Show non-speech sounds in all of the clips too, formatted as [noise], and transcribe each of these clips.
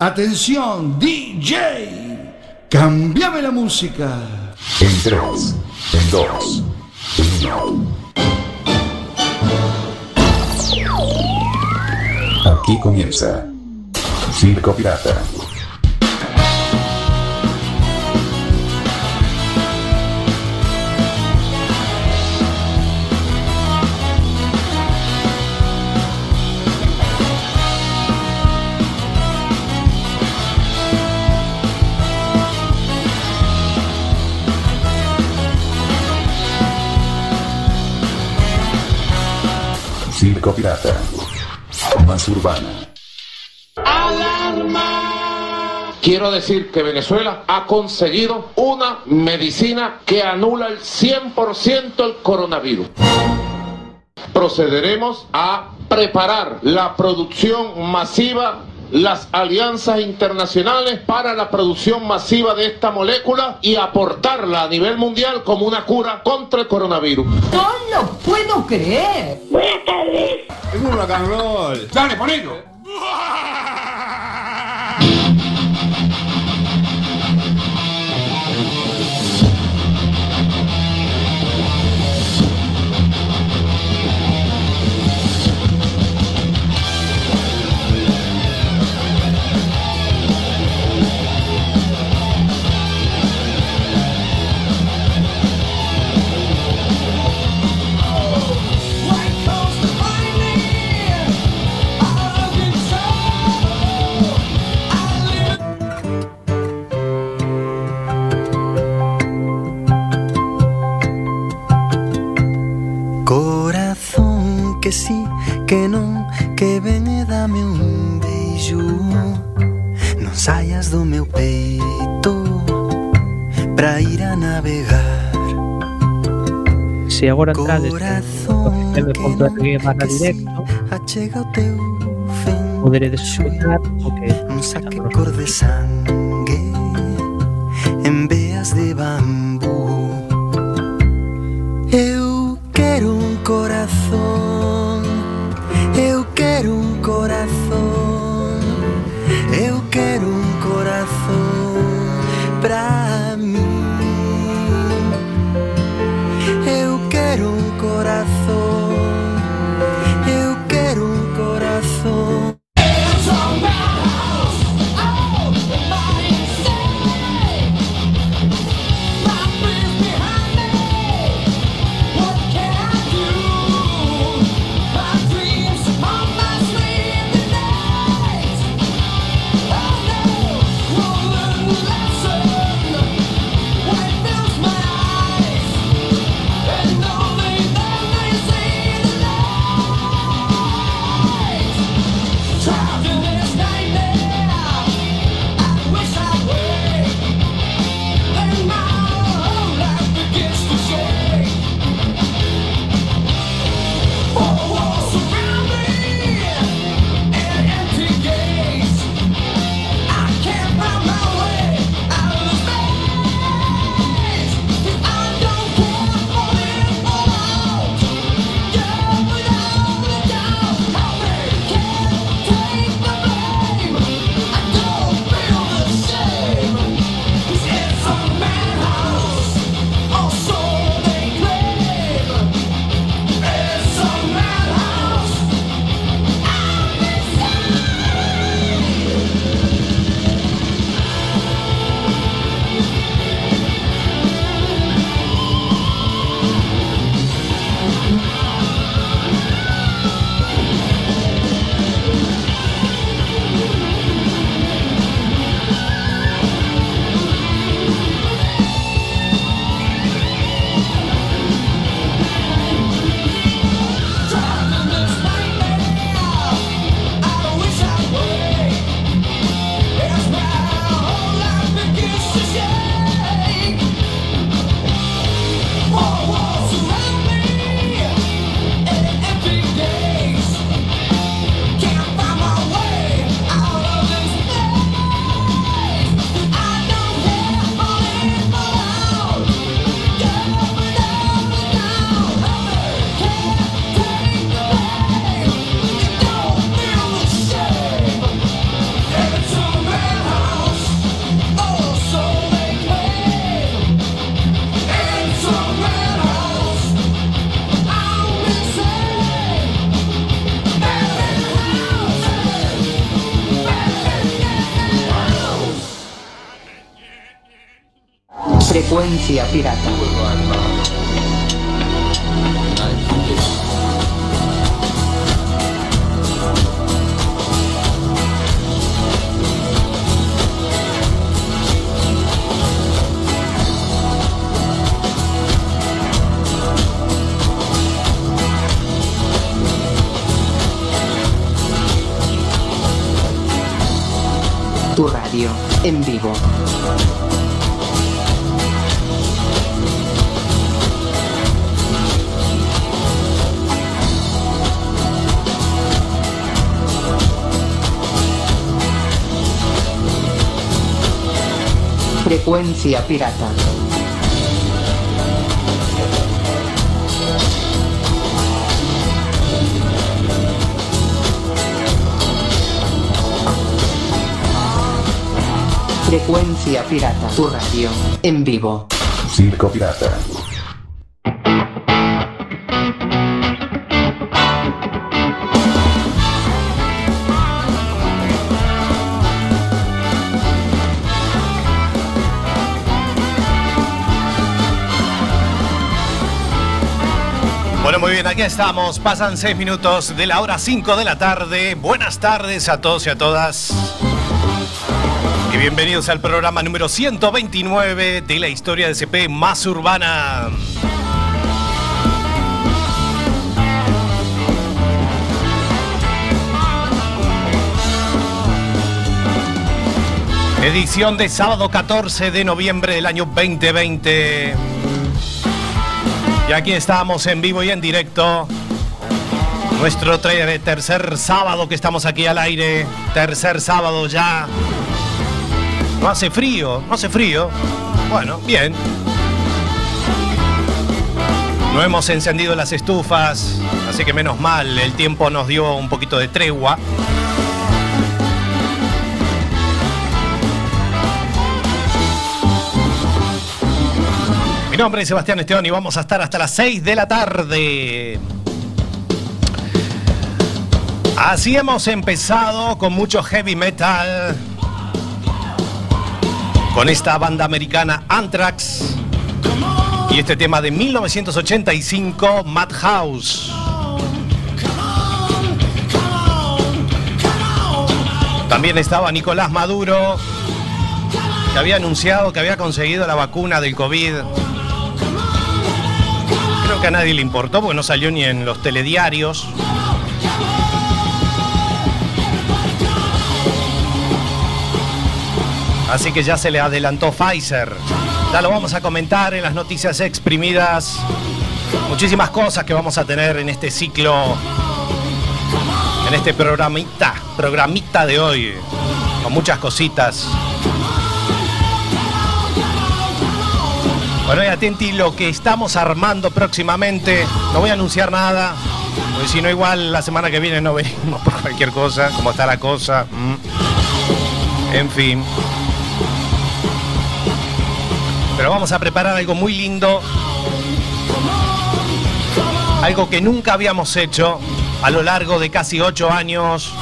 Atención, DJ. Cambiame la música. En 3, en 2, en 1. Aquí comienza Circo Pirata. Pirata. Más urbana. Quiero decir que Venezuela ha conseguido una medicina que anula el 100% el coronavirus. Procederemos a preparar la producción masiva, las alianzas internacionales para la producción masiva de esta molécula y aportarla a nivel mundial como una cura contra el coronavirus. No lo puedo creer. Es un rock and roll. Dale, ponelo. [laughs] do meu peito para ir a navegar. Se agora entrades en www.guerra barra directo. Achega o teu fin poderedes escutar o que un saque cor de sangue en veas de bambú. Frecuencia pirata. Tu radio en vivo. Frecuencia pirata. Frecuencia pirata. Tu radio en vivo. Circo Pirata. Estamos. Pasan seis minutos de la hora 5 de la tarde. Buenas tardes a todos y a todas. Y bienvenidos al programa número 129 de la historia de CP más urbana. Edición de sábado 14 de noviembre del año 2020. Y aquí estamos en vivo y en directo. Nuestro tercer sábado que estamos aquí al aire. Tercer sábado ya. No hace frío, no hace frío. Bueno, bien. No hemos encendido las estufas, así que menos mal, el tiempo nos dio un poquito de tregua. Mi nombre es Sebastián Esteban y vamos a estar hasta las 6 de la tarde. Así hemos empezado con mucho heavy metal. Con esta banda americana Anthrax. Y este tema de 1985, Madhouse. También estaba Nicolás Maduro, que había anunciado que había conseguido la vacuna del COVID. Creo que a nadie le importó porque no salió ni en los telediarios. Así que ya se le adelantó Pfizer. Ya lo vamos a comentar en las noticias exprimidas. Muchísimas cosas que vamos a tener en este ciclo, en este programita, programita de hoy, con muchas cositas. Bueno, y atenti lo que estamos armando próximamente. No voy a anunciar nada, porque si no, igual la semana que viene no venimos [laughs] por cualquier cosa, como está la cosa. Mm. En fin. Pero vamos a preparar algo muy lindo. Algo que nunca habíamos hecho a lo largo de casi ocho años.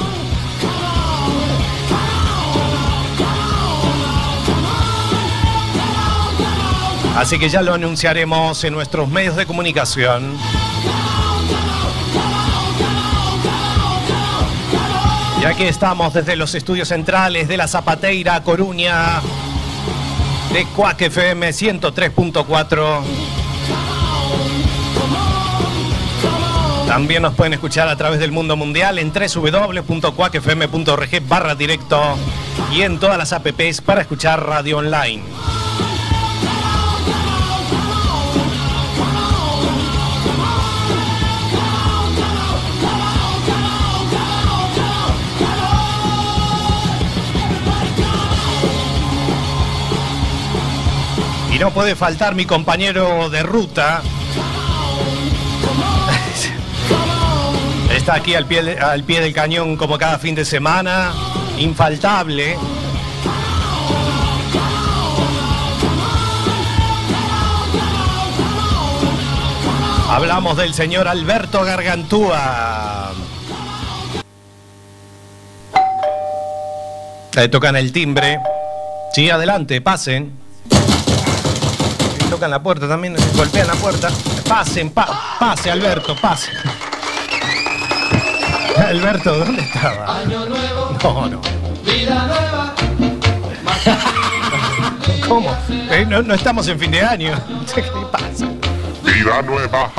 Así que ya lo anunciaremos en nuestros medios de comunicación. Y aquí estamos desde los estudios centrales de la Zapateira, Coruña, de Cuac FM 103.4. También nos pueden escuchar a través del mundo mundial en www.cuacfm.org barra directo y en todas las apps para escuchar radio online. No puede faltar mi compañero de ruta. Está aquí al pie, al pie del cañón como cada fin de semana. Infaltable. Hablamos del señor Alberto Gargantúa. Le tocan el timbre. Sí, adelante, pasen. Tocan la puerta también, golpean la puerta. Pasen, pa- pase, Alberto, pase. Alberto, ¿dónde estaba? No, no. ¿Cómo? Eh, no, no estamos en fin de año. [laughs] ¿Qué pasa? Vida nueva.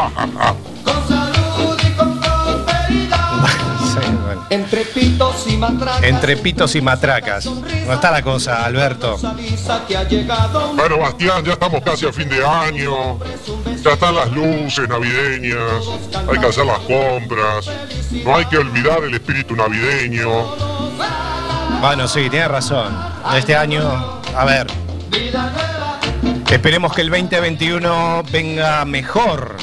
Entre pitos y matracas. Entre pitos y matracas. No está la cosa, Alberto. Bueno, Bastián, ya estamos casi a fin de año. Ya están las luces navideñas. Hay que hacer las compras. No hay que olvidar el espíritu navideño. Bueno, sí, tiene razón. Este año, a ver. Esperemos que el 2021 venga mejor.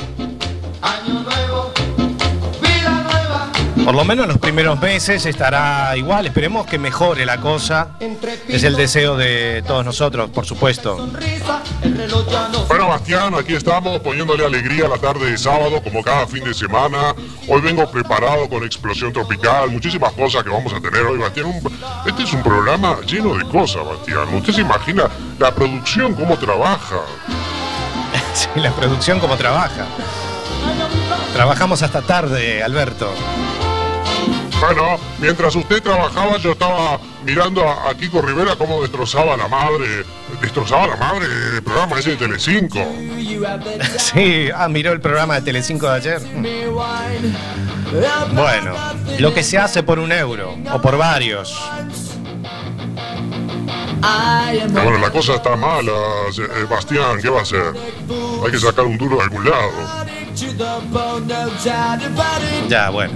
Por lo menos en los primeros meses estará igual. Esperemos que mejore la cosa. Es el deseo de todos nosotros, por supuesto. sonrisa, el reloj ya no Bueno, Bastián, aquí estamos poniéndole alegría a la tarde de sábado, como cada fin de semana. Hoy vengo preparado con Explosión Tropical, muchísimas cosas que vamos a tener hoy, Bastián. Un- este es un programa lleno de cosas, Bastián. Usted se imagina la producción, cómo trabaja. [laughs] Sí, la producción como trabaja. Trabajamos hasta tarde, Alberto. Bueno, mientras usted trabajaba, yo estaba mirando a, a Kiko Rivera cómo destrozaba la madre, destrozaba la madre del programa ese de Telecinco. Sí, ah, miró el programa de Telecinco de ayer. Bueno, lo que se hace por un euro o por varios. Pero bueno, la cosa está mala, eh, Bastián, ¿qué va a hacer? Hay que sacar un duro de algún lado. Ya, bueno.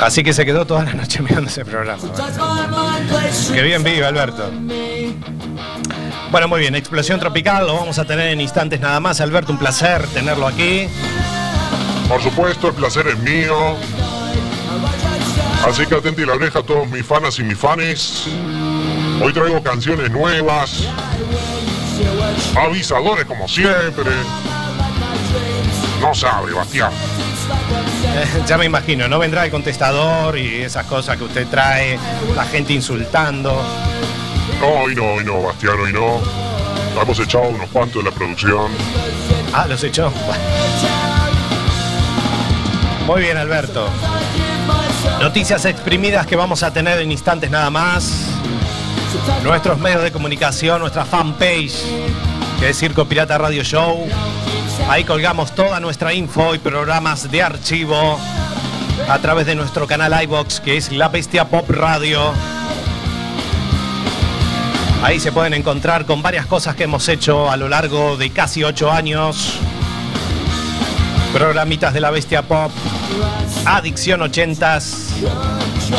Así que se quedó toda la noche [laughs] mirando ese programa. Qué bien vive, Alberto. Bueno, muy bien, Explosión Tropical lo vamos a tener en instantes nada más. Alberto, un placer tenerlo aquí. Por supuesto, el placer es mío. Así que atente la oreja a todos mis fanas y mis fanes. Hoy traigo canciones nuevas. Avisadores como siempre. No sabe, Bastián. Eh, [laughs] ya me imagino, no vendrá el contestador y esas cosas que usted trae, la gente insultando. No, hoy no, hoy no, Bastián, hoy no. Hemos echado unos cuantos de la producción. Ah, los echó. [laughs] Muy bien, Alberto. Noticias exprimidas que vamos a tener en instantes nada más. Nuestros medios de comunicación, nuestra fanpage, que es Circo Pirata Radio Show. Ahí colgamos toda nuestra info y programas de archivo a través de nuestro canal iBox, que es La Bestia Pop Radio. Ahí se pueden encontrar con varias cosas que hemos hecho a lo largo de casi ocho años. Programitas de la Bestia Pop, Adicción 80s,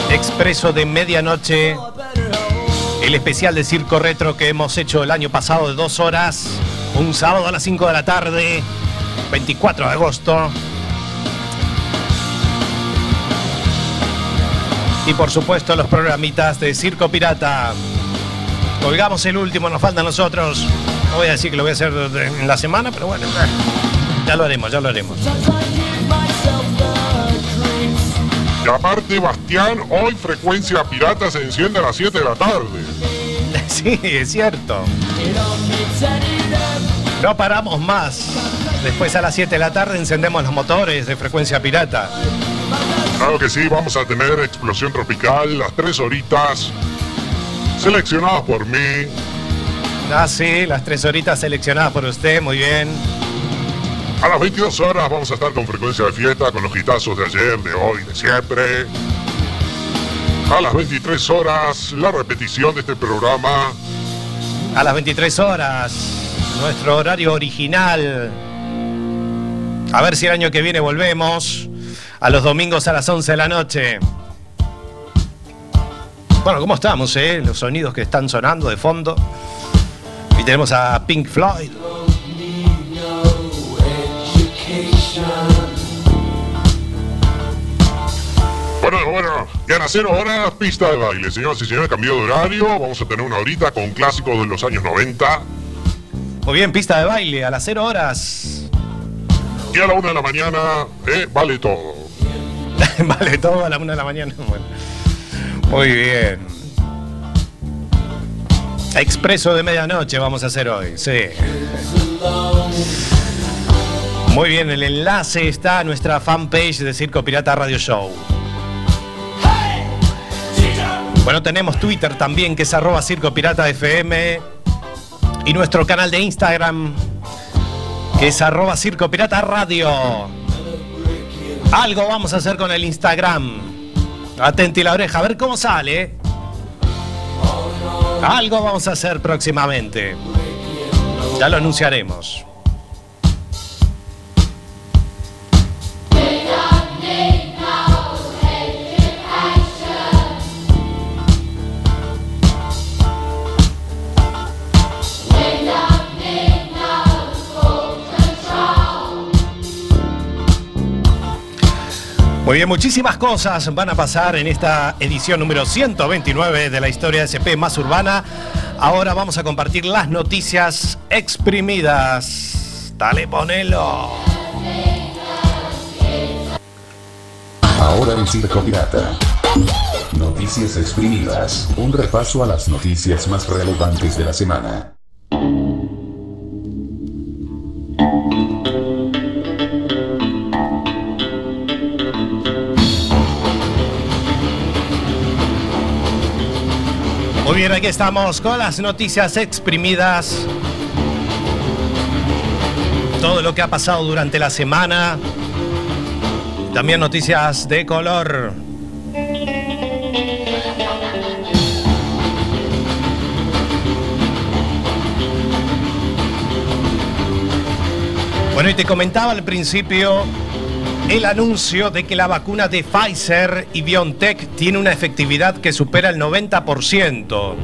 Expreso de Medianoche, el especial de Circo Retro que hemos hecho el año pasado de dos horas, un sábado a las 5 de la tarde, 24 de agosto. Y por supuesto los programitas de Circo Pirata. Colgamos el último, nos faltan nosotros. No voy a decir que lo voy a hacer en la semana, pero bueno, ya lo haremos, ya lo haremos. Y aparte, Bastián, hoy Frecuencia Pirata se enciende a las 7 de la tarde. [laughs] Sí, es cierto. No paramos más. Después a las 7 de la tarde encendemos los motores de frecuencia pirata. Claro que sí, vamos a tener Explosión Tropical, las tres horitas, seleccionadas por mí. Ah, sí, las tres horitas seleccionadas por usted, muy bien. A las 22 horas vamos a estar con Frecuencia de Fiesta, con los hitazos de ayer, de hoy, de siempre. A las 23 horas, la repetición de este programa. A las 23 horas, nuestro horario original. A ver si el año que viene volvemos. A los domingos a las 11 de la noche. Bueno, ¿cómo estamos, eh? Los sonidos que están sonando de fondo. Y tenemos a Pink Floyd. Bueno, bueno, y a las 0 horas, pista de baile. Señoras y señores, cambio de horario. Vamos a tener una horita con clásicos de los años 90. Muy bien, pista de baile a las 0 horas. Y a la 1 de la mañana, eh, vale todo. [laughs] vale, todo a la 1 de la mañana. [laughs] Bueno. Muy bien. Expreso de medianoche vamos a hacer hoy, sí. Muy bien, el enlace está a nuestra fanpage de Circo Pirata Radio Show. Bueno, tenemos Twitter también, que es arroba Circo Pirata FM. Y nuestro canal de Instagram, que es arroba Circo Pirata Radio. Algo vamos a hacer con el Instagram. Atenti la oreja, a ver cómo sale. Algo vamos a hacer próximamente. Ya lo anunciaremos. Bien, muchísimas cosas van a pasar en esta edición número 129 de la historia de SP más urbana. Ahora vamos a compartir las noticias exprimidas. Dale, ponelo. Ahora en Circo Pirata. Noticias exprimidas. Un repaso a las noticias más relevantes de la semana. Aquí estamos con las noticias exprimidas. Todo lo que ha pasado durante la semana. También noticias de color. Bueno, y te comentaba al principio el anuncio de que la vacuna de Pfizer y BioNTech tiene una efectividad que supera el 90%.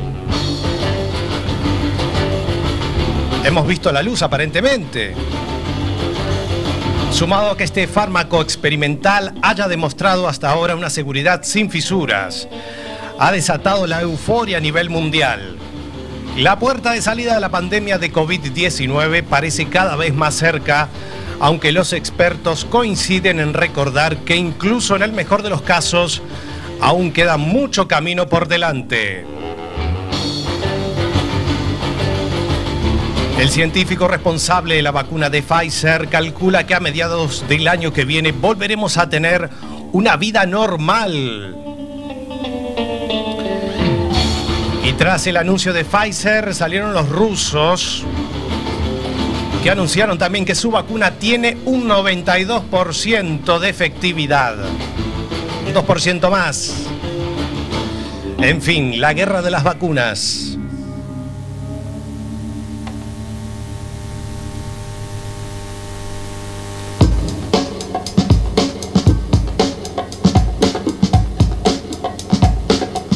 Hemos visto la luz aparentemente. Sumado a que este fármaco experimental haya demostrado hasta ahora una seguridad sin fisuras, ha desatado la euforia a nivel mundial. La puerta de salida de la pandemia de COVID-19 parece cada vez más cerca, aunque los expertos coinciden en recordar que incluso en el mejor de los casos, aún queda mucho camino por delante. El científico responsable de la vacuna de Pfizer calcula que a mediados del año que viene volveremos a tener una vida normal. Y tras el anuncio de Pfizer salieron los rusos que anunciaron también que su vacuna tiene un 92% de efectividad. Un 2% más. En fin, la guerra de las vacunas.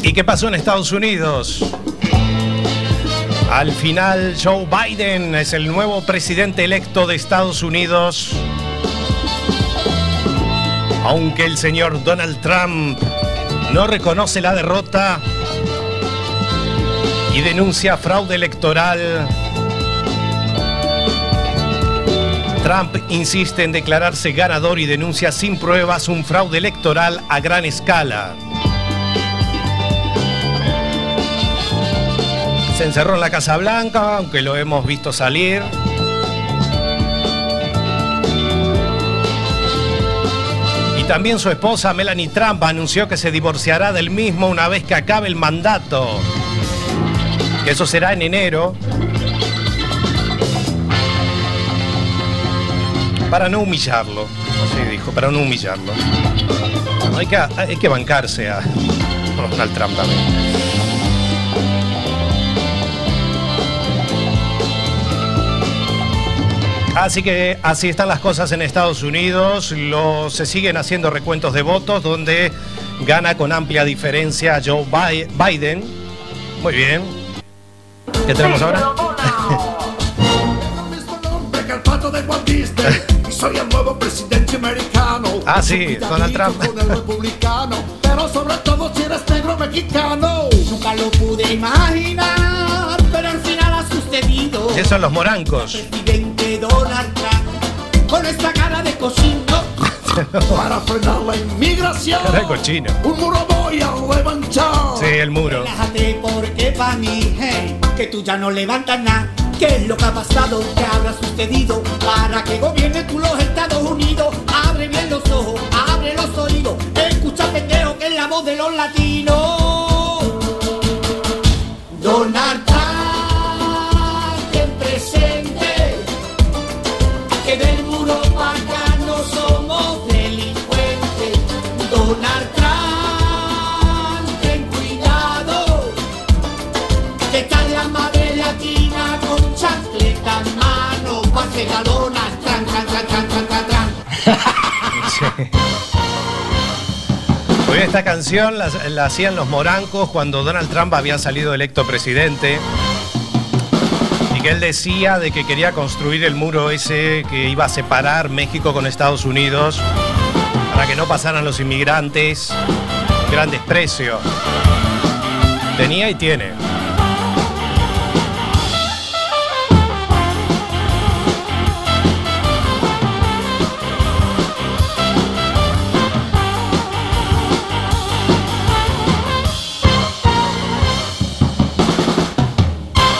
¿Y qué pasó en Estados Unidos? Al final, Joe Biden es el nuevo presidente electo de Estados Unidos. Aunque el señor Donald Trump no reconoce la derrota y denuncia fraude electoral, Trump insiste en declararse ganador y denuncia sin pruebas un fraude electoral a gran escala. Se encerró en la Casa Blanca, aunque lo hemos visto salir. Y también su esposa Melanie Trump anunció que se divorciará del mismo una vez que acabe el mandato. Eso será en enero. Para no humillarlo, así dijo, para no humillarlo. Hay, que, hay que bancarse a Donald Trump también. Así que así están las cosas en Estados Unidos. Lo, se siguen haciendo recuentos de votos donde gana con amplia diferencia Joe Bi- Biden. Muy bien. ¿Qué tenemos ahora? soy el nuevo presidente americano. Ah, sí, Donald Trump. Con el republicano, pero sobre todo si eres negro mexicano. Nunca lo pude imaginar, pero al final ha sucedido. Esos son los morancos. Donald Trump, con esta cara de cochino, [laughs] para frenar la inmigración. Cochino. Un muro voy a levantar. Sí, el muro. Relájate porque pa' mí, hey, que tú ya no levantas nada. ¿Qué es lo que ha pasado? ¿Qué habrá sucedido? Para que gobierne tú los Estados Unidos. Abre bien los ojos, abre los oídos. Escucha pendejo que es la voz de los latinos. Donald tran, tran, tran, tran, tran, tran, tran. Esta canción la, la hacían los morancos cuando Donald Trump había salido electo presidente. Y que él decía de que quería construir el muro ese que iba a separar México con Estados Unidos para que no pasaran los inmigrantes. Gran desprecio. Tenía y tiene.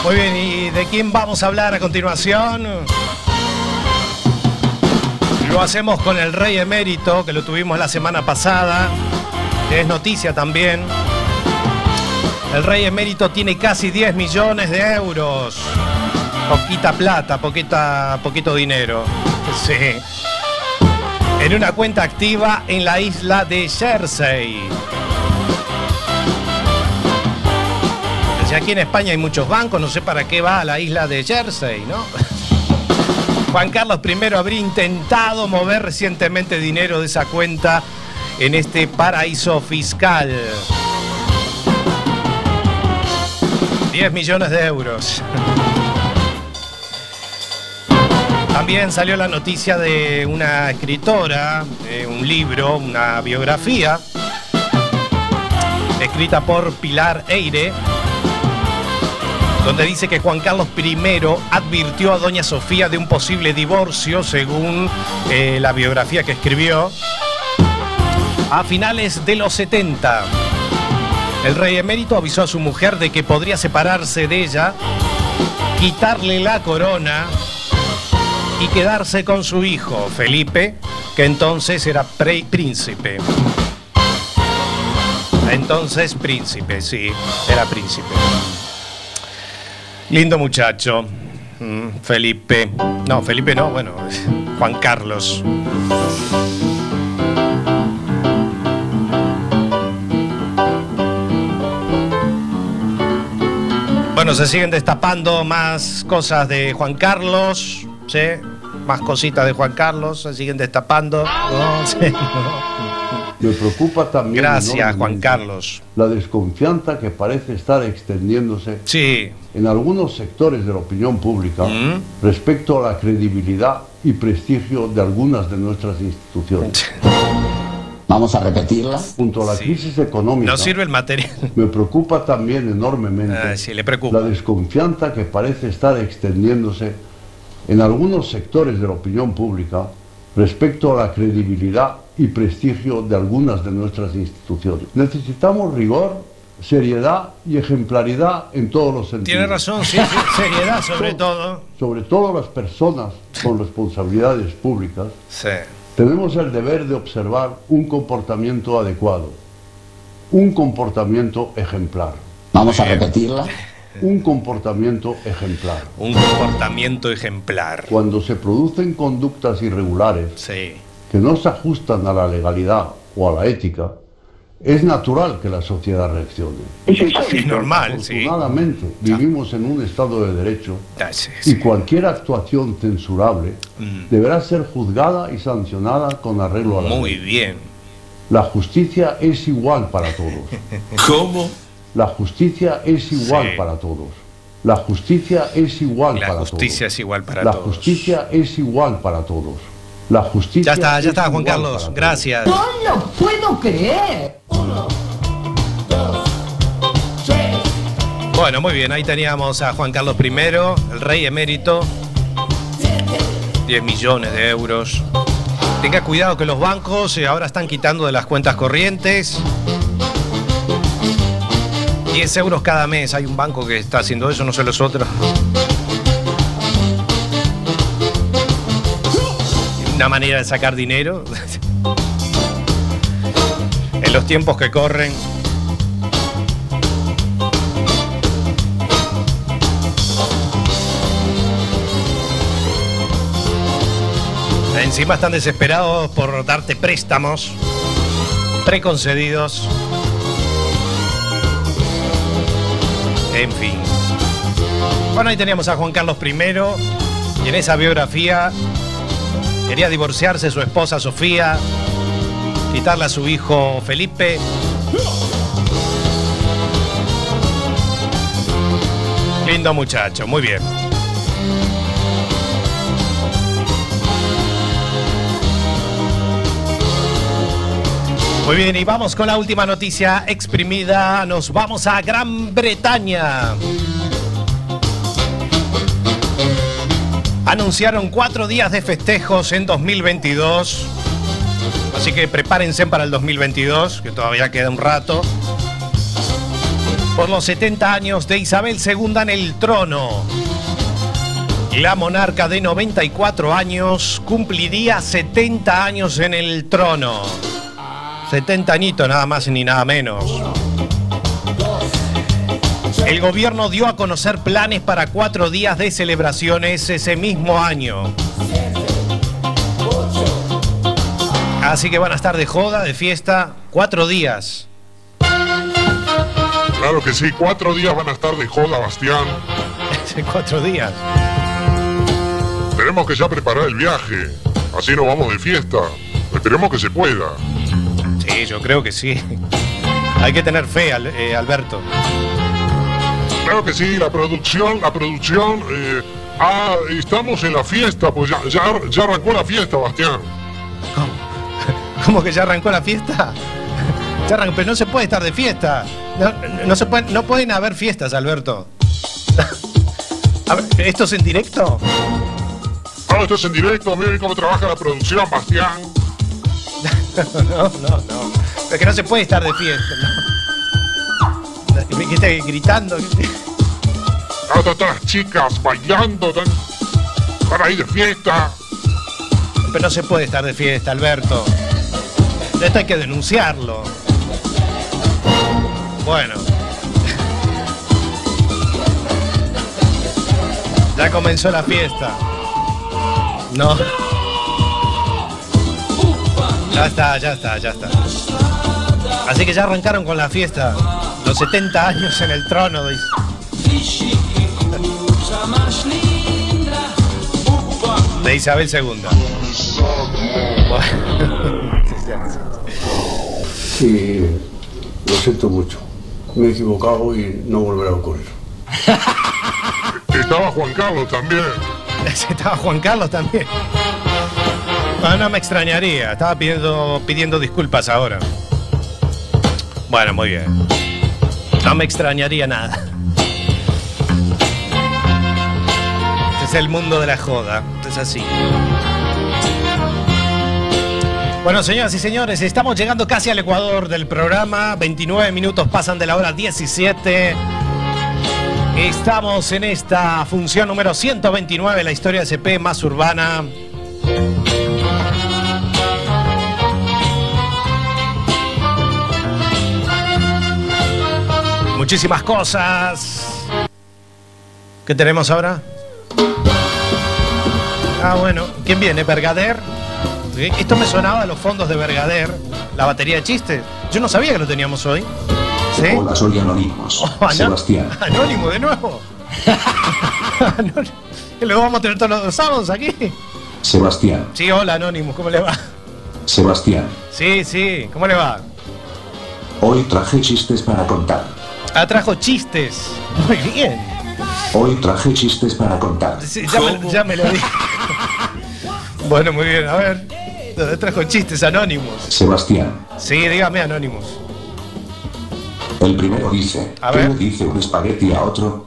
Muy bien, ¿y de quién vamos a hablar a continuación? Lo hacemos con el rey emérito, que lo tuvimos la semana pasada, que es noticia también. El rey emérito tiene casi 10 millones de euros. Poquita plata, poquita, poquito dinero. Sí. En una cuenta activa en la isla de Jersey. Aquí en España hay muchos bancos, no sé para qué va a la isla de Jersey, ¿no? [laughs] Juan Carlos I habría intentado mover recientemente dinero de esa cuenta en este paraíso fiscal. 10 millones de euros. También salió la noticia de una escritora, un libro, una biografía, escrita por Pilar Eire, donde dice que Juan Carlos I advirtió a Doña Sofía de un posible divorcio, según eh, la biografía que escribió, a finales de los 70. El rey emérito avisó a su mujer de que podría separarse de ella, quitarle la corona y quedarse con su hijo, Felipe, que entonces era príncipe. Entonces príncipe, sí, era príncipe. Lindo muchacho. Mm, Felipe. No, Felipe no, bueno, [laughs] Juan Carlos. Bueno, se siguen destapando más cosas de Juan Carlos, ¿sí? Más cositas de Juan Carlos, se siguen destapando. No, [laughs] sí, no. Me preocupa también Gracias, Juan Carlos. la desconfianza que parece estar extendiéndose Sí. en algunos sectores de la opinión pública Mm. respecto a la credibilidad y prestigio de algunas de nuestras instituciones. [laughs] Vamos a repetirla. Junto a la crisis económica, No sirve el material. me preocupa también enormemente Ah, sí, le preocupa. la desconfianza que parece estar extendiéndose en algunos sectores de la opinión pública respecto a la credibilidad y prestigio de algunas de nuestras instituciones. Necesitamos rigor, seriedad y ejemplaridad en todos los sentidos. Tiene razón, sí, sí, [laughs] seriedad sobre todo. Sobre todo las personas con responsabilidades públicas Sí. tenemos el deber de observar un comportamiento adecuado, un comportamiento ejemplar. Vamos a repetirla. Un comportamiento ejemplar. Un comportamiento ejemplar. Cuando se producen conductas irregulares Sí. que no se ajustan a la legalidad o a la ética, es natural que la sociedad reaccione. Es normal, sí. Afortunadamente, vivimos en un Estado de Derecho sí, sí. y cualquier actuación censurable Mm. deberá ser juzgada y sancionada con arreglo a la Muy ley. bien. La justicia es igual para todos. [laughs] ¿Cómo? La justicia es igual Sí. para todos. La justicia es igual La para justicia todos. es igual para la todos. justicia es igual para todos. La justicia Ya está, ya es está, Juan igual Carlos. para todos. Gracias. No lo puedo creer. Bueno, muy bien, ahí teníamos a Juan Carlos I, el rey emérito. 10 millones de euros. Tenga cuidado que los bancos eh, ahora están quitando de las cuentas corrientes. 10 euros cada mes. Hay un banco que está haciendo eso, no sé los otros. Una manera de sacar dinero. [laughs] en los tiempos que corren. Encima están desesperados por darte préstamos preconcedidos. En fin. Bueno, ahí teníamos a Juan Carlos I. Y en esa biografía quería divorciarse su esposa Sofía, quitarle a su hijo Felipe. Lindo muchacho, muy bien. Muy bien, y vamos con la última noticia exprimida. Nos vamos a Gran Bretaña. Anunciaron cuatro días de festejos en 2022. Así que prepárense para el 2022, que todavía queda un rato. Por los 70 años de Isabel II en el trono. La monarca de 94 años cumpliría 70 años en el trono. 70 añitos, nada más ni nada menos. El gobierno dio a conocer planes para cuatro días de celebraciones ese mismo año. Así que van a estar de joda, de fiesta, cuatro días. Claro que sí, cuatro días van a estar de joda, Bastián. [laughs] cuatro días. Tenemos que ya preparar el viaje. Así nos vamos de fiesta. Esperemos que se pueda. Sí, yo creo que sí. Hay que tener fe, eh, Alberto. Claro que sí, la producción, la producción. eh, ah, estamos en la fiesta, pues ya, ya, ya arrancó la fiesta, Bastián. ¿Cómo [laughs] que ya arrancó la fiesta? Ya arrancó, pero no se puede estar de fiesta. No, no se pueden, no pueden haber fiestas, Alberto. [laughs] A ver, ¿Esto es en directo? Ah, esto es en directo, miren cómo trabaja la producción, Bastián. No, no, no. Es que no se puede estar de fiesta. ¿no? ¿Qué está gritando? Todas las chicas bailando, están ahí de fiesta. Pero no se puede estar de fiesta, Alberto. Esto hay que denunciarlo. Bueno. Ya comenzó la fiesta. No. Ya está, ya está, ya está. Así que ya arrancaron con la fiesta. Los 70 años en el trono de de Isabel II. Y lo siento mucho. Me he equivocado y no volverá a ocurrir. [laughs] Estaba Juan Carlos también. [laughs] Estaba Juan Carlos también. Ah, no me extrañaría. Estaba pidiendo, pidiendo disculpas ahora. Bueno, muy bien. No me extrañaría nada. Este es el mundo de la joda. Es así. Bueno, señoras y señores, estamos llegando casi al ecuador del programa. 29 minutos pasan de la hora 17. Estamos en esta función número 129 de la historia de CP más urbana. Muchísimas cosas. ¿Qué tenemos ahora? Ah, bueno. ¿Quién viene? ¿Bergader? Eh, Esto me sonaba a los fondos de Bergader, la batería de chistes. Yo no sabía que lo teníamos hoy. ¿Sí? Hola, soy. Oh, ano- [laughs] Sebastián. Anónimo de nuevo. [laughs] Lo vamos a tener todos los sábados aquí. Sebastián. Sí, hola Anónimo, ¿cómo le va? Sebastián. Sí, sí, ¿cómo le va? Hoy traje chistes para contar. Ah, trajo chistes. Muy bien. Hoy traje chistes para contar. Sí, ya, me, ya me lo dije. [laughs] Bueno, muy bien, a ver. Trajo chistes anónimos. Sebastián. Sí, dígame anónimos. El primero dice. A ¿Qué ver. le dice un espagueti a otro?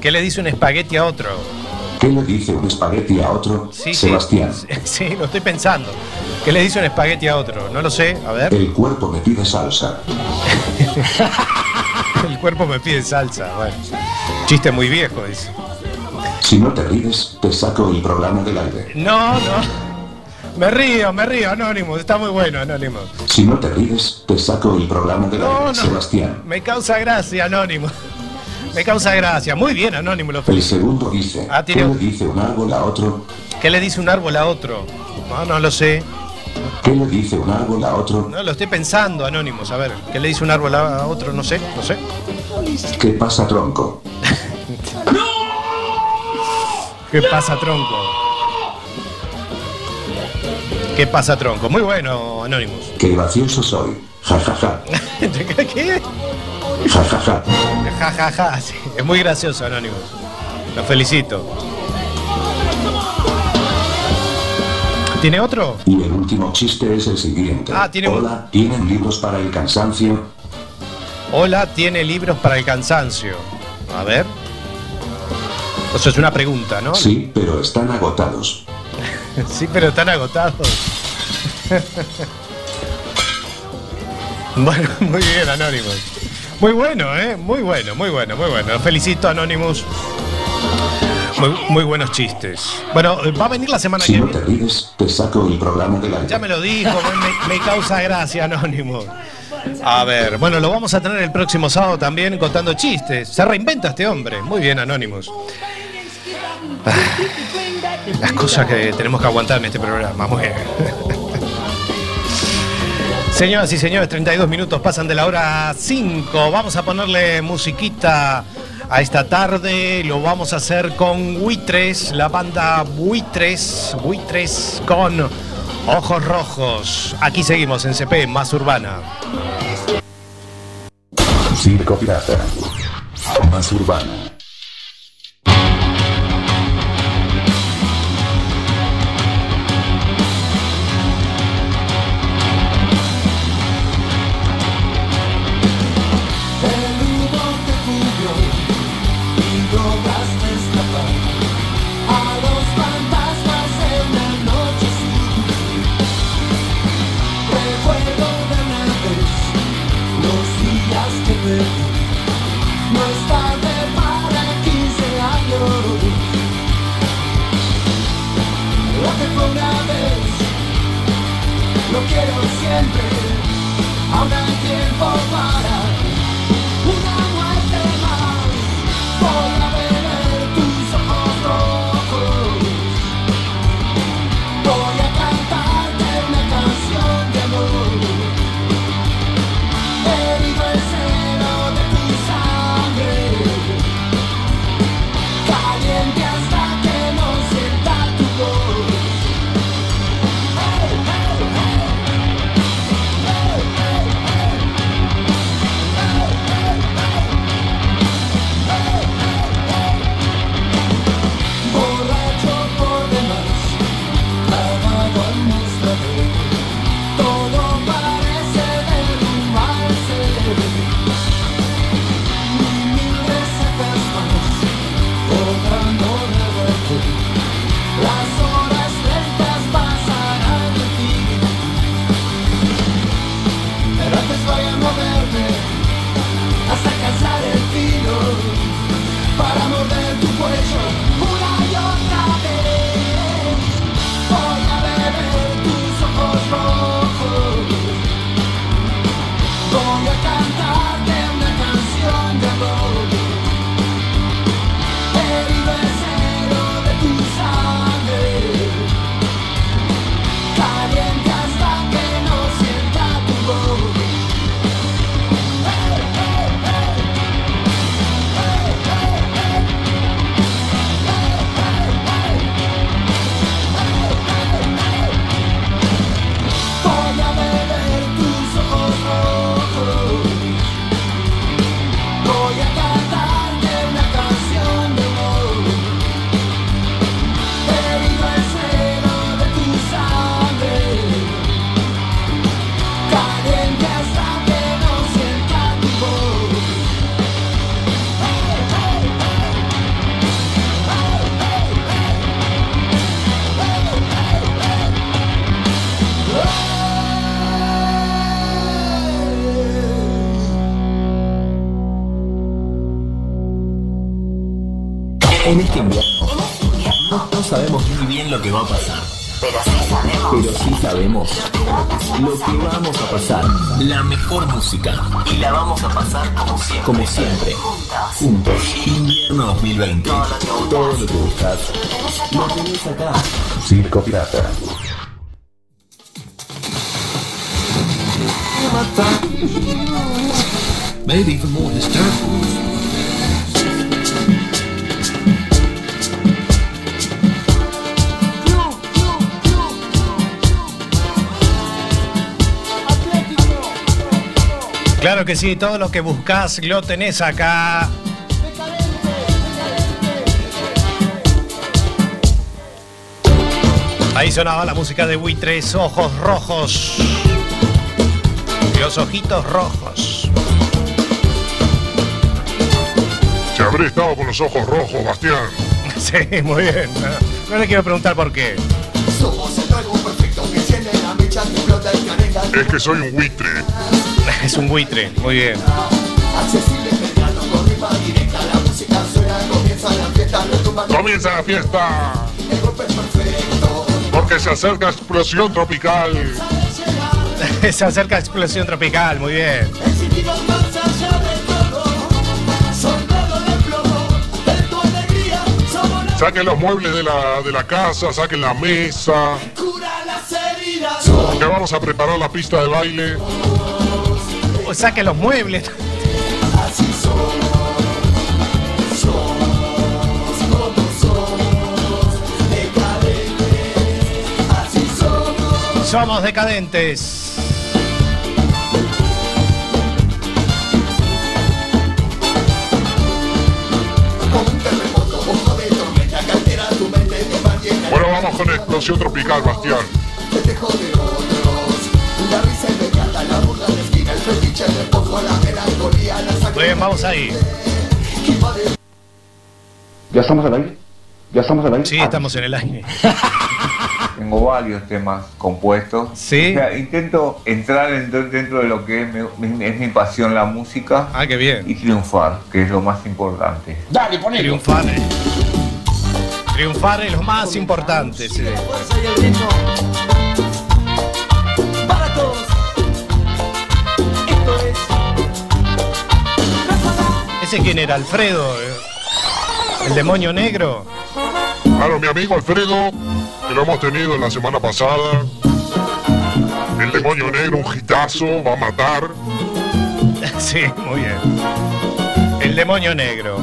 ¿Qué le dice un espagueti a otro? ¿Qué le dice un espagueti a otro? Sí, sí. Sebastián. Sí, sí, lo estoy pensando. ¿Qué le dice un espagueti a otro? No lo sé, a ver. El cuerpo me pide salsa. [laughs] [laughs] El cuerpo me pide salsa, bueno. Chiste muy viejo, dice. Si no te ríes, te saco el programa del aire. No, no. Me río, me río, Anonymous. Está muy bueno, Anonymous. Si no te ríes, te saco el programa del No, aire, no. Sebastián. Me causa gracia, Anonymous. Me causa gracia. Muy bien, Anonymous. Lo El segundo dice, Ah, ¿qué le dice un árbol a otro? ¿Qué le dice un árbol a otro? No, no lo sé. ¿Qué le dice un árbol a otro? No lo estoy pensando, Anonymous. A ver, ¿qué le dice un árbol a otro? No sé, no sé. ¿Qué pasa, tronco? [laughs] ¿Qué pasa, tronco? ¿Qué pasa, tronco? Muy bueno, Anonymous. Qué gracioso soy. Ja, ja, ja. [laughs] ¿Qué? Ja, ja, ja. Ja, ja, ja. sí. Es muy gracioso, Anonymous. Lo felicito. ¿Tiene otro? Y el último chiste es el siguiente. Ah, tiene Hola, ¿tienen libros para el cansancio? Hola, tiene libros para el cansancio. A ver. Eso es una pregunta, ¿no? Sí, pero están agotados. [laughs] Sí, pero están agotados. [laughs] bueno, muy bien, Anonymous. Muy bueno, ¿eh? Muy bueno, muy bueno, muy bueno. Felicito, Anonymous. Muy, muy buenos chistes. Bueno, eh, va a venir la semana Si que no viene. te ríes, te saco el programa del aire. Ya me lo dijo, me, me causa gracia, Anónimo. A ver, bueno, lo vamos a tener el próximo sábado también contando chistes. Se reinventa este hombre. Muy bien, Anonymous. Ah, Las cosas que tenemos que aguantar en este programa. Muy bien. [laughs] Señoras y señores, 32 minutos pasan de la hora 5. Vamos a ponerle musiquita a esta tarde. Lo vamos a hacer con Buitres, la banda Buitres, Buitres con Ojos Rojos. Aquí seguimos en CP, más urbana. Circo Pirata. Más urbana. Sabemos lo que vamos a pasar. La mejor música. Y la vamos a pasar como siempre. Como siempre. Juntos. Invierno 2020. Todo lo que buscas. Lo tenés acá. Circo Pirata. Maybe even more hysterical. Claro que sí, todo lo que buscas lo tenés acá. Ahí sonaba la música de Buitres, ojos rojos. Los ojitos rojos. Si habré estado con los ojos rojos, Bastián. [laughs] Sí, muy bien. No, no le quiero preguntar por qué. Somos el trago perfecto que enciende la mecha que flota y carenga. Es que soy un buitre. [laughs] Es un buitre, muy bien. Comienza la fiesta. Porque se acerca explosión tropical. [laughs] Se acerca explosión tropical, muy bien. Saquen los muebles de la, de la casa, saquen la mesa. cura las heridas. Que vamos a preparar la pista de baile. O saque los muebles. Así somos. Somos como somos. Decadentes. Así somos. Somos decadentes. Bueno, vamos con explosión tropical, Bastián. Muy bien, vamos ahí. ¿Ya estamos al aire? ¿Ya estamos al aire? Sí, estamos en el aire. [laughs] Tengo varios temas compuestos. Sí. O sea, intento entrar dentro, dentro de lo que es mi, es mi pasión, la música. Ah, qué bien. Y triunfar, que es lo más importante. Dale, ponelo. Triunfar. eh. Triunfar es lo más importante. sí. ¿Ese quién era? Alfredo. eh. El demonio negro. Claro, mi amigo Alfredo, que lo hemos tenido la semana pasada. El demonio negro, un hitazo, va a matar. [laughs] Sí, muy bien. El demonio negro.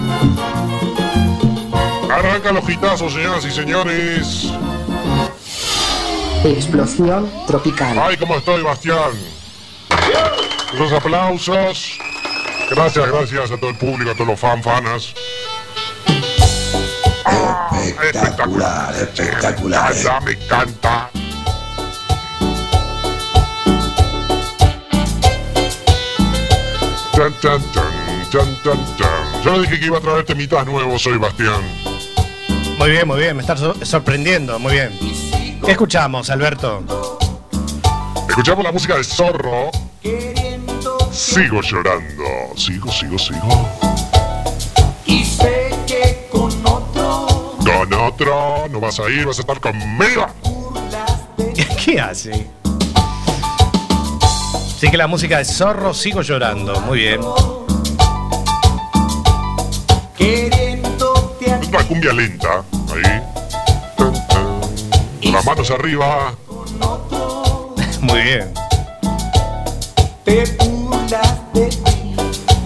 Arranca los hitazos, señoras y señores. Explosión tropical. Ay, ¿cómo estoy, Bastián? Los aplausos. Gracias, gracias a todo el público, a todos los fan fanas. Espectacular, espectacular. Me encanta, me encanta. Tan, tan, tan, tan, tan, tan. Yo dije que iba a traer temitas nuevos hoy, Bastián. Muy bien, muy bien. Me estás sor- sorprendiendo. Muy bien. ¿Qué escuchamos, Alberto? Escuchamos la música de Zorro. Sigo llorando. Sigo, sigo, sigo. Y sé que con otro. Con otro, no vas a ir, vas a estar conmigo. [laughs] ¿Qué hace? Sí que la música de Zorro sigo llorando. Muy bien. Queriéndote a Es una cumbia lenta. Ahí. Las manos arriba. [laughs] Muy bien. Te burlas de mí.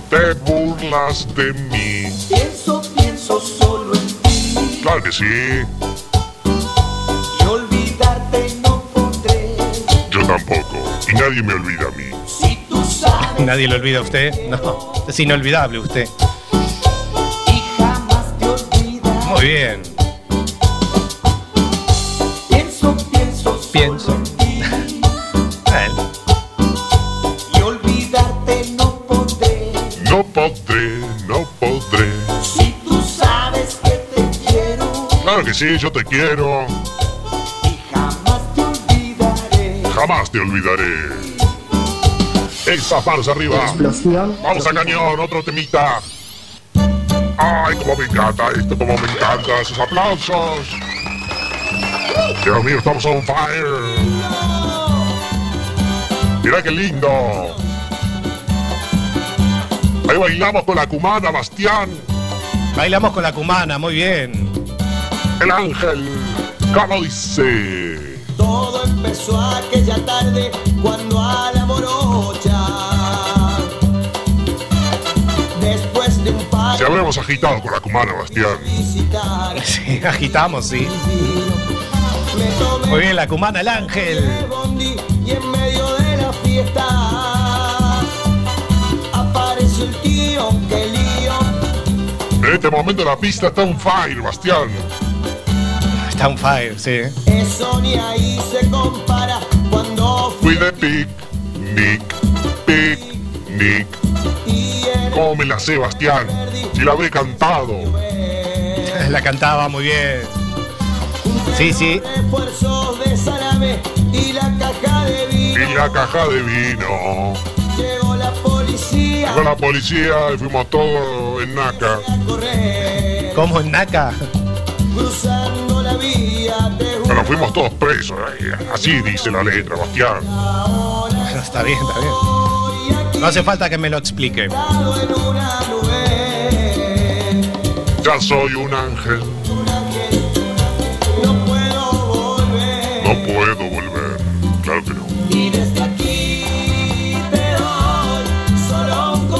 Te burlas de mí. Pienso, pienso solo en ti. Claro que sí. Y olvidarte no podré. Yo tampoco. Y nadie me olvida a mí. Si tú sabes ¿Nadie lo olvida a usted? No. Es inolvidable usted. y jamás te olvidas. Muy bien. Pienso, pienso solo Pienso. en ti. Claro que sí, yo te quiero. Jamás te olvidaré. Jamás te olvidaré. Esas manos arriba. Explosión Vamos a cañón, otro temita. Ay, cómo me encanta esto, cómo me encanta esos aplausos. Dios mío, estamos on fire. Mira qué lindo. Ahí bailamos con la cumana, Bastián. Bailamos con la cumana, muy bien. El ángel, ¿cómo dice? Todo empezó aquella tarde cuando a la morocha. Después de un par Si habremos agitado con la cumana, Bastián. visitar, [laughs] Sí, agitamos, sí. me tomé Muy bien, la cumana, el ángel. y en medio de la fiesta apareció el tío que lío. En este momento la pista está on fire, Bastián. Está on fire, sí. Eso ni ahí se compara cuando Fui de picnic, picnic. y en ¿Cómo me la sé, Bastián? Si la habré cantado. La cantaba muy bien. Sí, sí. refuerzos de salame y la caja de vino. Y la caja de vino. Llegó la policía Llegó la policía y fuimos todos en Naca. Como en Naca. Cruzando Pero fuimos todos presos. eh. Así dice la letra, Bastián. [laughs] Está bien, está bien. No hace falta que me lo explique. Ya soy un ángel. No puedo volver. No puedo volver. Claro que no.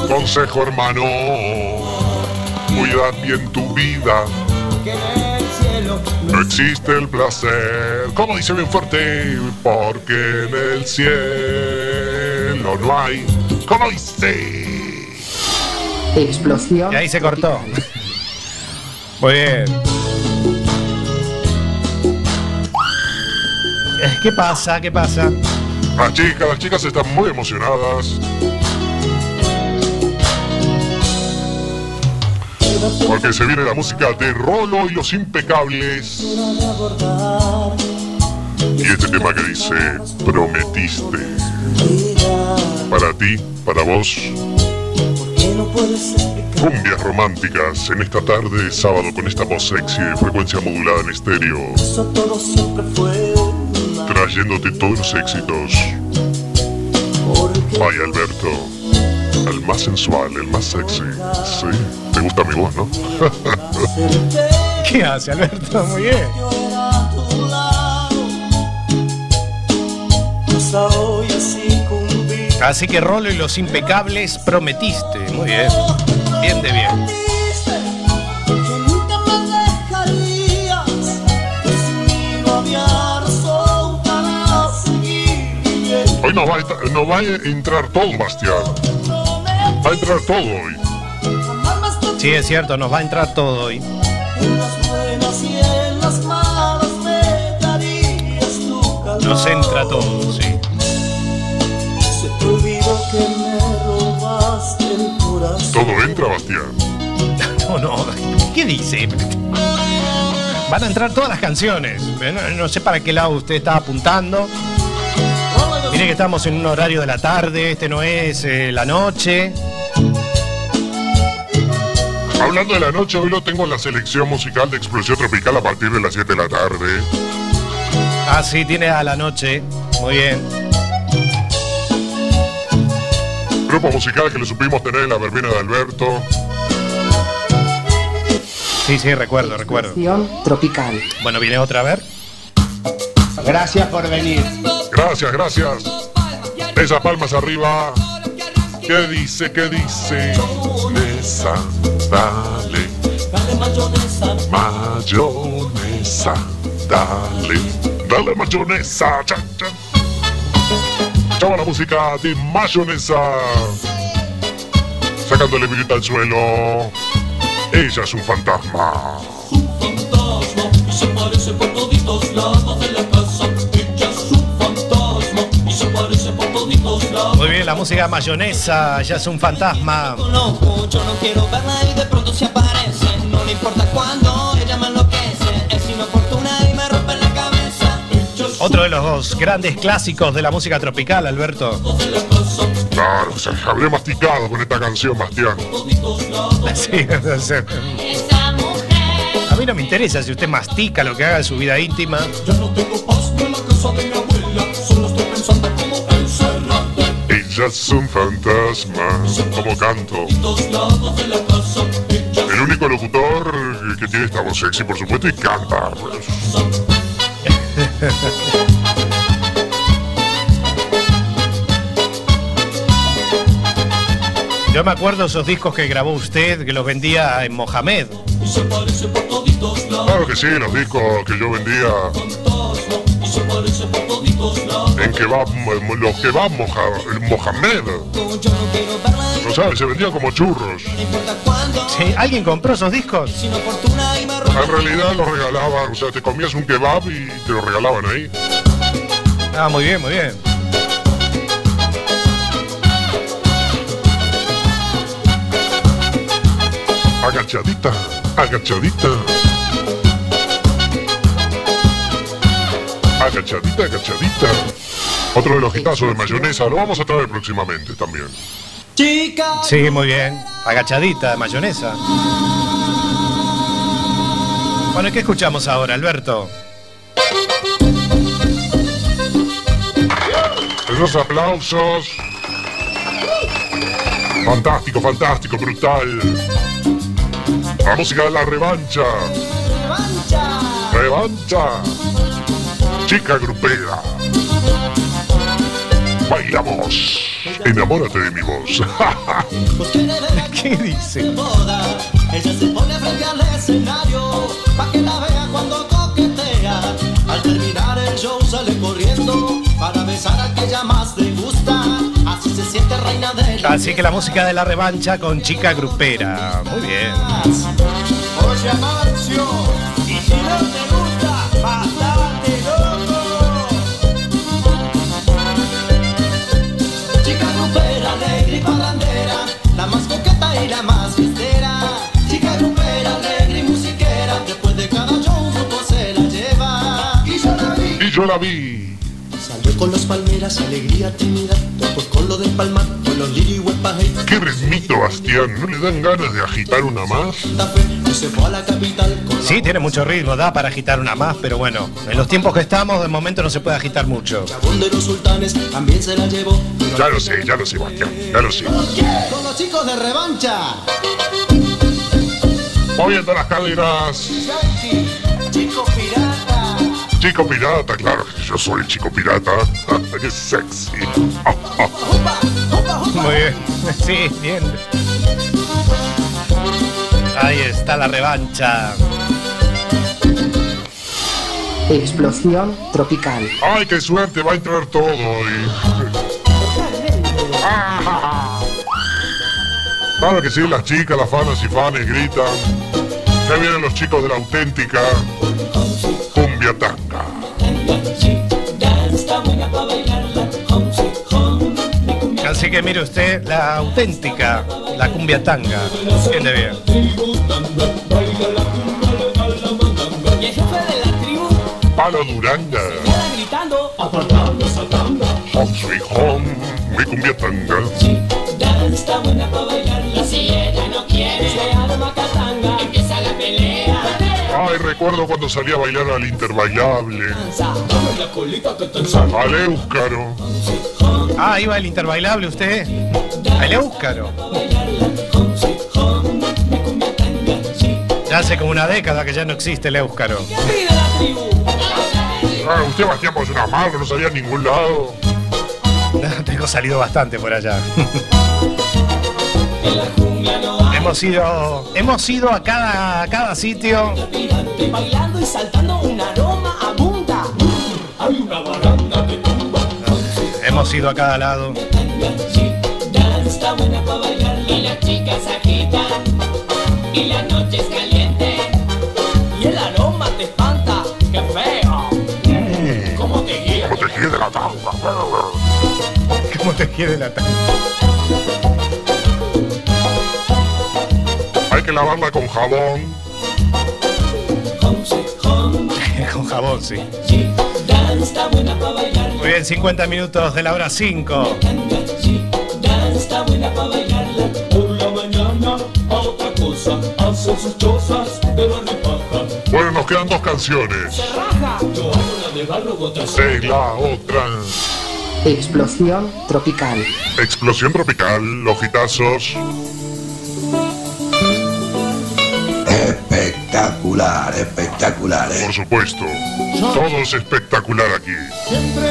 Consejo Consejo, hermano. Cuida bien tu vida. Cielo No existe el placer. Como dice bien fuerte, porque en el cielo no hay. ¿Cómo dice? Explosión. Y ahí se cortó. Muy bien. Eh, ¿Qué pasa? ¿Qué pasa? Las chicas, las chicas están muy emocionadas. Porque se viene la música de Rolo y los impecables. Y este tema que dice, prometiste. Para ti, para vos. Cumbias románticas en esta tarde de sábado con esta voz sexy de frecuencia modulada en estéreo. Trayéndote todos los éxitos. Vaya Alberto. El más sensual, el más sexy. Sí, te gusta mi voz, ¿no? [laughs] ¿Qué hace Alberto? Muy bien. así que Rolo y los impecables prometiste. Muy bien. Bien de bien. Hoy nos va, a nos va a entrar todo, Bastián. Va a entrar todo hoy. Sí, es cierto, nos va a entrar todo hoy. Nos entra todo, sí. Todo entra, Bastián. [laughs] No, no. ¿Qué dice? Van a entrar todas las canciones. No, no sé para qué lado usted está apuntando. Mire que estamos en un horario de la tarde, este no es eh, la noche. Hablando de la noche, hoy lo tengo en la selección musical de Explosión Tropical a partir de las 7 de la tarde. Ah, sí, tiene a la noche. Muy bien. Grupo musical que le supimos tener en la verbena de Alberto. Sí, sí, recuerdo, recuerdo. Explosión tropical. Bueno, viene otra a ver. Gracias por venir. Gracias, gracias. Esas palmas arriba. ¿Qué dice? ¿Qué dice? Dale. Mayonesa, dale. Dale mayonesa. Chan, chan. Chava la música de mayonesa. Sacándole billete al suelo. Ella es un fantasma. La música mayonesa, ya es un fantasma. Conozco, yo no quiero verla y de pronto se aparece. No le importa cuándo, ella me enloquece. Es inoportuna y me rompe la cabeza. Ella es Otro de los grandes clásicos de la música tropical, Alberto. de. Claro, o sea, habré masticado con esta canción, Bastián. Sí, [laughs] sea, A mí no me interesa si usted mastica lo que haga en su vida íntima. Es un fantasma, como canto. El único locutor que tiene esta voz sexy, por supuesto, y canta. Yo me acuerdo esos discos que grabó usted, que los vendía en Mohamed. Claro que sí, los discos que yo vendía en kebab, los kebab moja- Mohamed. No sabes, se vendían como churros. Sí, ¿Alguien compró esos discos? En realidad los regalaban, o sea, te comías un kebab y te lo regalaban ahí. Ah, muy bien, muy bien. Agachadita, agachadita. Agachadita, agachadita. Otro de los hitazos de mayonesa, lo vamos a traer próximamente también. Sí, muy bien. Agachadita de mayonesa. Bueno, ¿y ¿qué escuchamos ahora, Alberto? Esos aplausos. Fantástico, fantástico, brutal. La música de la revancha. Revancha. Chica grupera. Bailamos. Enamórate de mi voz. [laughs] ¿Qué dice? Ella se pone frente al escenario pa' que la vea cuando coquetea. Al terminar el show sale corriendo para besar a aquella más le gusta. Así se siente reina de Así que la música de la revancha con chica grupera. Muy bien. Oye, Amancio, y si no te la más coqueta y la más fiestera. Chica grupera, alegre y musiquera, después de cada show grupo se la lleva. Y yo la vi. y yo la vi. Salió con los palmeras, alegría después con lo del palmar, con los lirihuepas, hey, Qué ritmito, Bastián. ¿No le dan ganas de agitar una más? Sí, tiene mucho ritmo, da para agitar una más, pero bueno, en los tiempos que estamos, de momento no se puede agitar mucho. de los sultanes, también se la llevó. Ya lo sé, ya lo sé, Bastián. Ya lo sé. Con los chicos de revancha. Moviendo las caderas. Chico pirata. Chico pirata, claro que yo soy chico pirata. [laughs] Qué sexy. Muy bien. [laughs] Sí, bien. Ahí está la revancha. Explosión tropical. Ay, qué suerte, va a entrar todo hoy. Claro que sí, las chicas, las fanas y fanes gritan. Ya vienen los chicos de la auténtica tanga. Así que mire usted, la auténtica, la cumbia tanga. Siente bien. Y el jefe de la tribu Palo Duranga. gritando. Home sweet home, mi cumbia tanga. Ay, recuerdo cuando salía a bailar al interbailable. Al Éuscaro. Ah, iba el interbailable usted. El Éuscaro. Ya hace como una década que ya no existe el Éuscaro. Ah, usted, Bastián, pues una mano, no salía a ningún lado. [laughs] Tengo salido bastante por allá. [laughs] hemos ido, hemos ido a cada, a cada sitio. Bailando y saltando un aroma abunda. Hay una baranda de tumba. Hemos ido a cada lado. Dan está buena para bailar. Y las chicas agitan. Y la noche es caliente. Y el aroma te espanta. ¡Qué feo! ¿Cómo te guía? ¿Cómo te quiere la tanga? ¿Cómo te quiere la tanga? Hay que lavarla con jabón. [laughs] Con jabón, sí. Dan está buena para bailar. Muy bien, 50 minutos de la hora 5. buena para bailarla. Por la mañana a otra cosa, hacen sus chozas de barrio y paja. Bueno, nos quedan dos canciones. Yo hago la de barro otra De la otra. Explosión tropical. Explosión tropical, los gitazos. Espectacular, espectacular. eh. Por supuesto. Todo es espectacular aquí. Siempre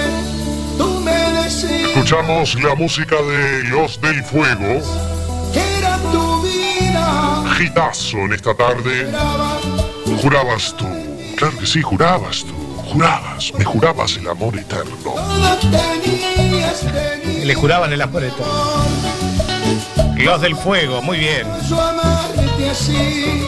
tú me decías Escuchamos la música de Los del Fuego. que era tu vida. Gitazo en esta tarde. Jurabas tú. Claro que sí, jurabas tú. Jurabas. Me jurabas el amor eterno. Todo tenías, tenías Le juraban el amor eterno. Los del fuego, muy bien. yo amarte así.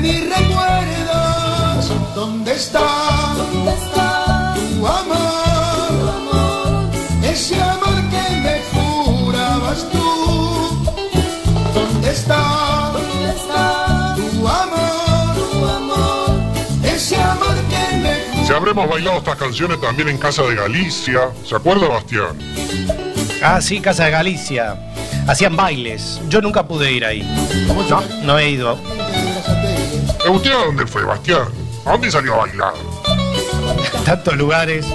Mis recuerdos, ¿dónde está? ¿Dónde está tu amor? Ese amor que me jurabas tú. ¿Dónde está? ¿Dónde está tu amor? Tu amor. Ese amor que me Si habremos bailado estas canciones también en Casa de Galicia. ¿Se acuerda, Bastián? Ah, sí, Casa de Galicia. Hacían bailes. Yo nunca pude ir ahí. No, no he ido. ¿Eh, ¿Usted a dónde fue, Bastián? ¿A dónde salió a bailar? Tantos lugares.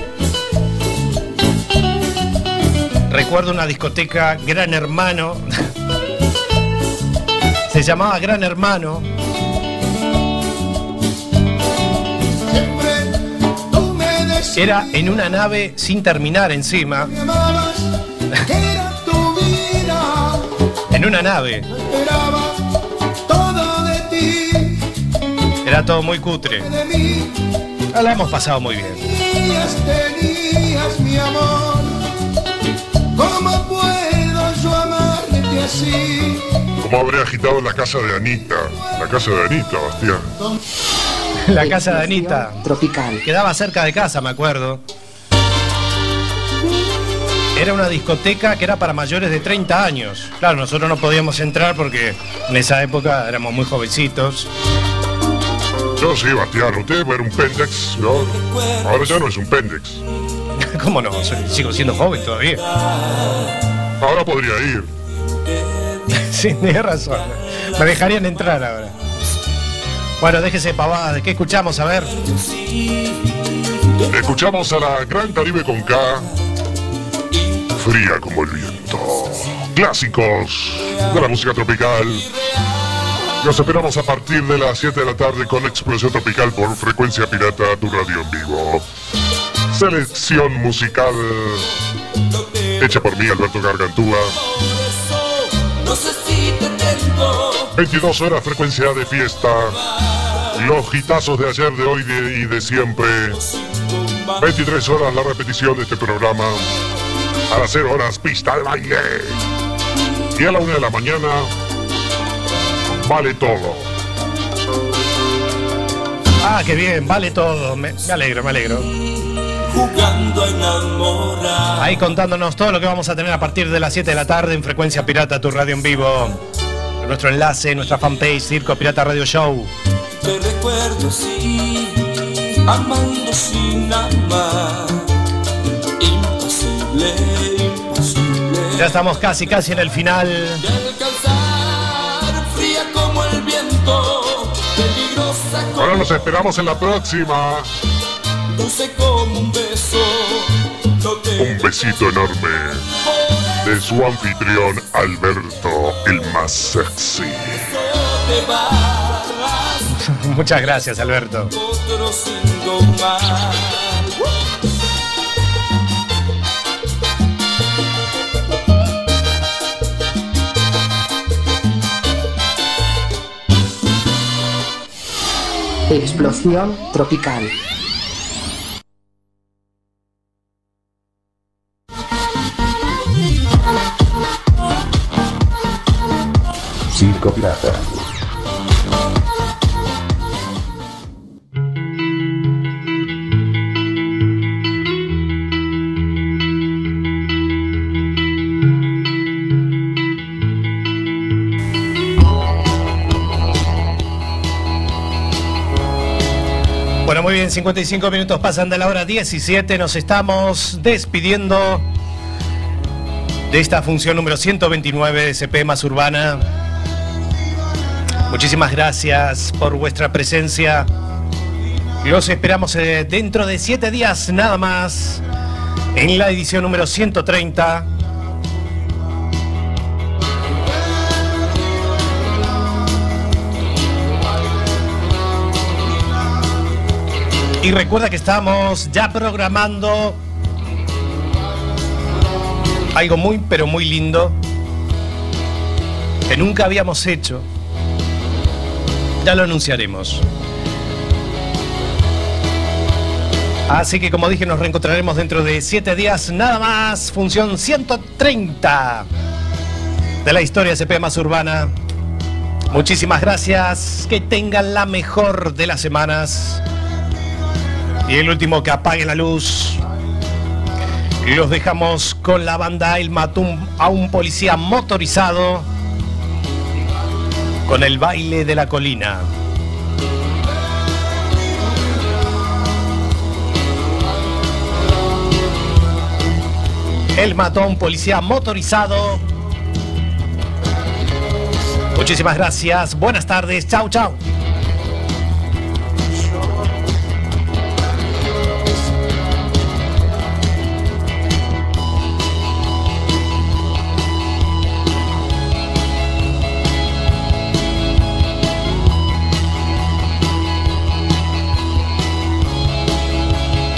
Recuerdo una discoteca Gran Hermano. Se llamaba Gran Hermano. Era en una nave sin terminar encima. En una nave. Era todo muy cutre. Ah, La hemos pasado muy bien. Tenías, tenías mi amor. ¿Cómo puedo yo amarte así? ¿Cómo habré agitado la casa de Anita? La casa de Anita, Bastián. La casa de Anita. Tropical. Quedaba cerca de casa, me acuerdo. Era una discoteca que era para mayores de 30 años. Claro, nosotros no podíamos entrar porque en esa época éramos muy jovencitos. Yo sí, Bastián. Usted era un pendex, ¿no? Ahora ya no es un pendex. [laughs] ¿Cómo no? Sigo siendo joven todavía. Ahora podría ir. [laughs] Sí, tienes razón. Me dejarían entrar ahora. Bueno, déjese pavadas. ¿Qué escuchamos? A ver. Escuchamos a la Gran Caribe con K. Fría como el viento. Clásicos de la música tropical. Nos esperamos a partir de las 7 de la tarde con Explosión Tropical por Frecuencia Pirata, tu radio en vivo. Selección musical hecha por mí, Alberto Gargantúa. No sé si te tengo 22 horas frecuencia de fiesta. Los hitazos de ayer, de hoy y de siempre. 23 horas la repetición de este programa. A las 0 horas pista de baile. Y a la 1 de la mañana vale todo. Ah, qué bien, vale todo. Me, me alegro, me alegro. jugando a enamorar. Ahí contándonos todo lo que vamos a tener a partir de las 7 de la tarde en Frecuencia Pirata, tu radio en vivo. Nuestro enlace, nuestra fanpage, Circo Pirata Radio Show. Te recuerdo así, amando sin amar. Imposible, imposible. Ya estamos casi, casi en el final. Nos esperamos en la próxima. dulce como un beso. Un besito enorme de su anfitrión Alberto, el más sexy. [laughs] Muchas gracias, Alberto. Explosión tropical. Bueno, muy bien, 55 minutos pasan de la hora 17, nos estamos despidiendo. de esta función número 129 de CP Más Urbana. Muchísimas gracias por vuestra presencia. Los esperamos eh, dentro de siete días nada más en la edición número 130. Y recuerda que estamos ya programando algo muy, pero muy lindo que nunca habíamos hecho. Ya lo anunciaremos. Así que como dije, nos reencontraremos dentro de siete días nada más. Función 130 de la historia CP más urbana. Muchísimas gracias. Que tengan la mejor de las semanas. Y el último que apague la luz. Los dejamos con la banda El Matum a un policía motorizado. Con el baile de la colina. El mató a un policía motorizado. Muchísimas gracias. Buenas tardes. Chao, chao.